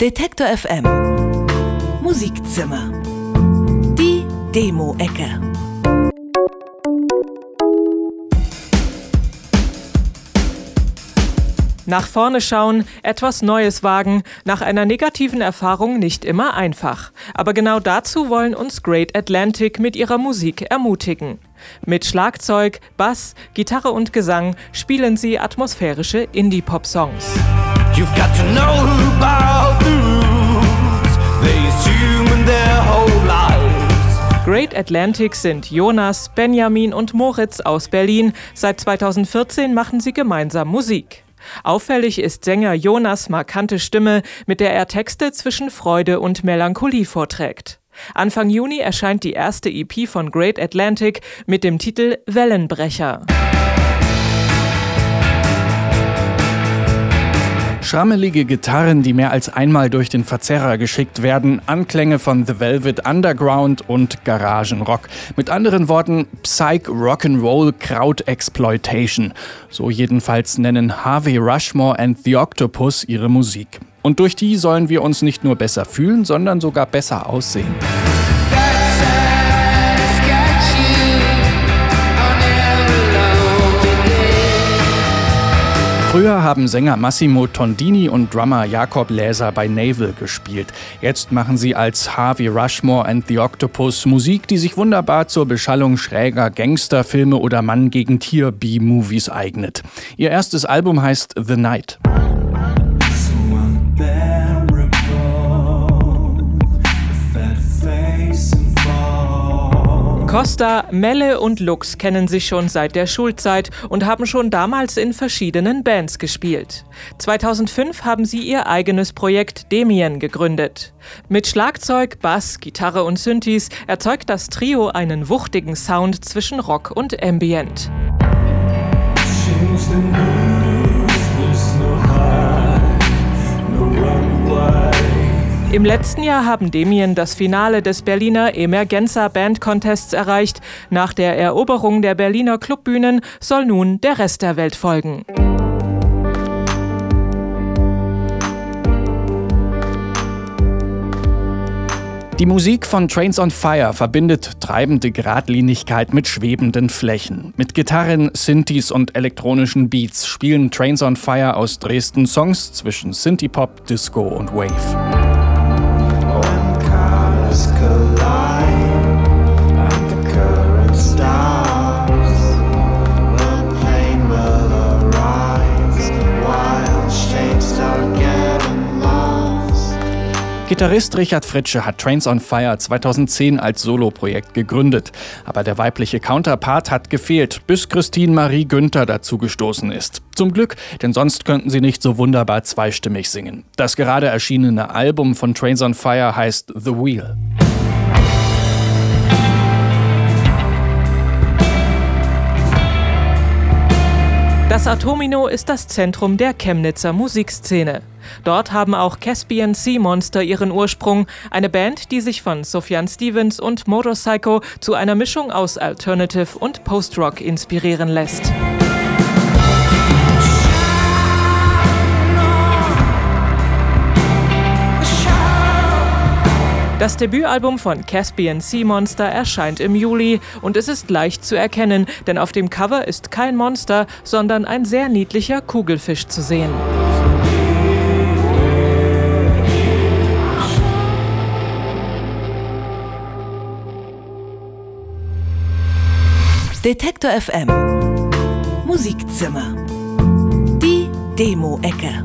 Detektor FM Musikzimmer. Die Demo-Ecke. Nach vorne schauen, etwas Neues wagen, nach einer negativen Erfahrung nicht immer einfach. Aber genau dazu wollen uns Great Atlantic mit ihrer Musik ermutigen. Mit Schlagzeug, Bass, Gitarre und Gesang spielen sie atmosphärische Indie-Pop-Songs. Atlantic sind Jonas, Benjamin und Moritz aus Berlin. Seit 2014 machen sie gemeinsam Musik. Auffällig ist Sänger Jonas markante Stimme, mit der er Texte zwischen Freude und Melancholie vorträgt. Anfang Juni erscheint die erste EP von Great Atlantic mit dem Titel Wellenbrecher. Schrammelige Gitarren, die mehr als einmal durch den Verzerrer geschickt werden, Anklänge von The Velvet Underground und Garagenrock. Mit anderen Worten, Psych Rock'n'Roll Kraut Exploitation. So jedenfalls nennen Harvey Rushmore and the Octopus ihre Musik. Und durch die sollen wir uns nicht nur besser fühlen, sondern sogar besser aussehen. Früher haben Sänger Massimo Tondini und Drummer Jakob Läser bei Naval gespielt. Jetzt machen sie als Harvey Rushmore and the Octopus Musik, die sich wunderbar zur Beschallung schräger Gangsterfilme oder Mann gegen Tier B-Movies eignet. Ihr erstes Album heißt The Night. Costa, Melle und Lux kennen sich schon seit der Schulzeit und haben schon damals in verschiedenen Bands gespielt. 2005 haben sie ihr eigenes Projekt Demien gegründet. Mit Schlagzeug, Bass, Gitarre und Synthes erzeugt das Trio einen wuchtigen Sound zwischen Rock und Ambient. Im letzten Jahr haben Demien das Finale des Berliner Emergenza Band Contests erreicht. Nach der Eroberung der Berliner Clubbühnen soll nun der Rest der Welt folgen. Die Musik von Trains on Fire verbindet treibende Gradlinigkeit mit schwebenden Flächen. Mit Gitarren, Synthes und elektronischen Beats spielen Trains on Fire aus Dresden Songs zwischen Synthie-Pop, Disco und Wave. Gitarrist Richard Fritsche hat Trains on Fire 2010 als Soloprojekt gegründet. Aber der weibliche Counterpart hat gefehlt, bis Christine Marie Günther dazugestoßen ist. Zum Glück, denn sonst könnten sie nicht so wunderbar zweistimmig singen. Das gerade erschienene Album von Trains on Fire heißt The Wheel. Das Atomino ist das Zentrum der Chemnitzer Musikszene. Dort haben auch Caspian Sea Monster ihren Ursprung, eine Band, die sich von Sufjan Stevens und Motorpsycho zu einer Mischung aus Alternative und Post-Rock inspirieren lässt. Das Debütalbum von Caspian Sea Monster erscheint im Juli und es ist leicht zu erkennen, denn auf dem Cover ist kein Monster, sondern ein sehr niedlicher Kugelfisch zu sehen. Detektor FM Musikzimmer. Die Demo-Ecke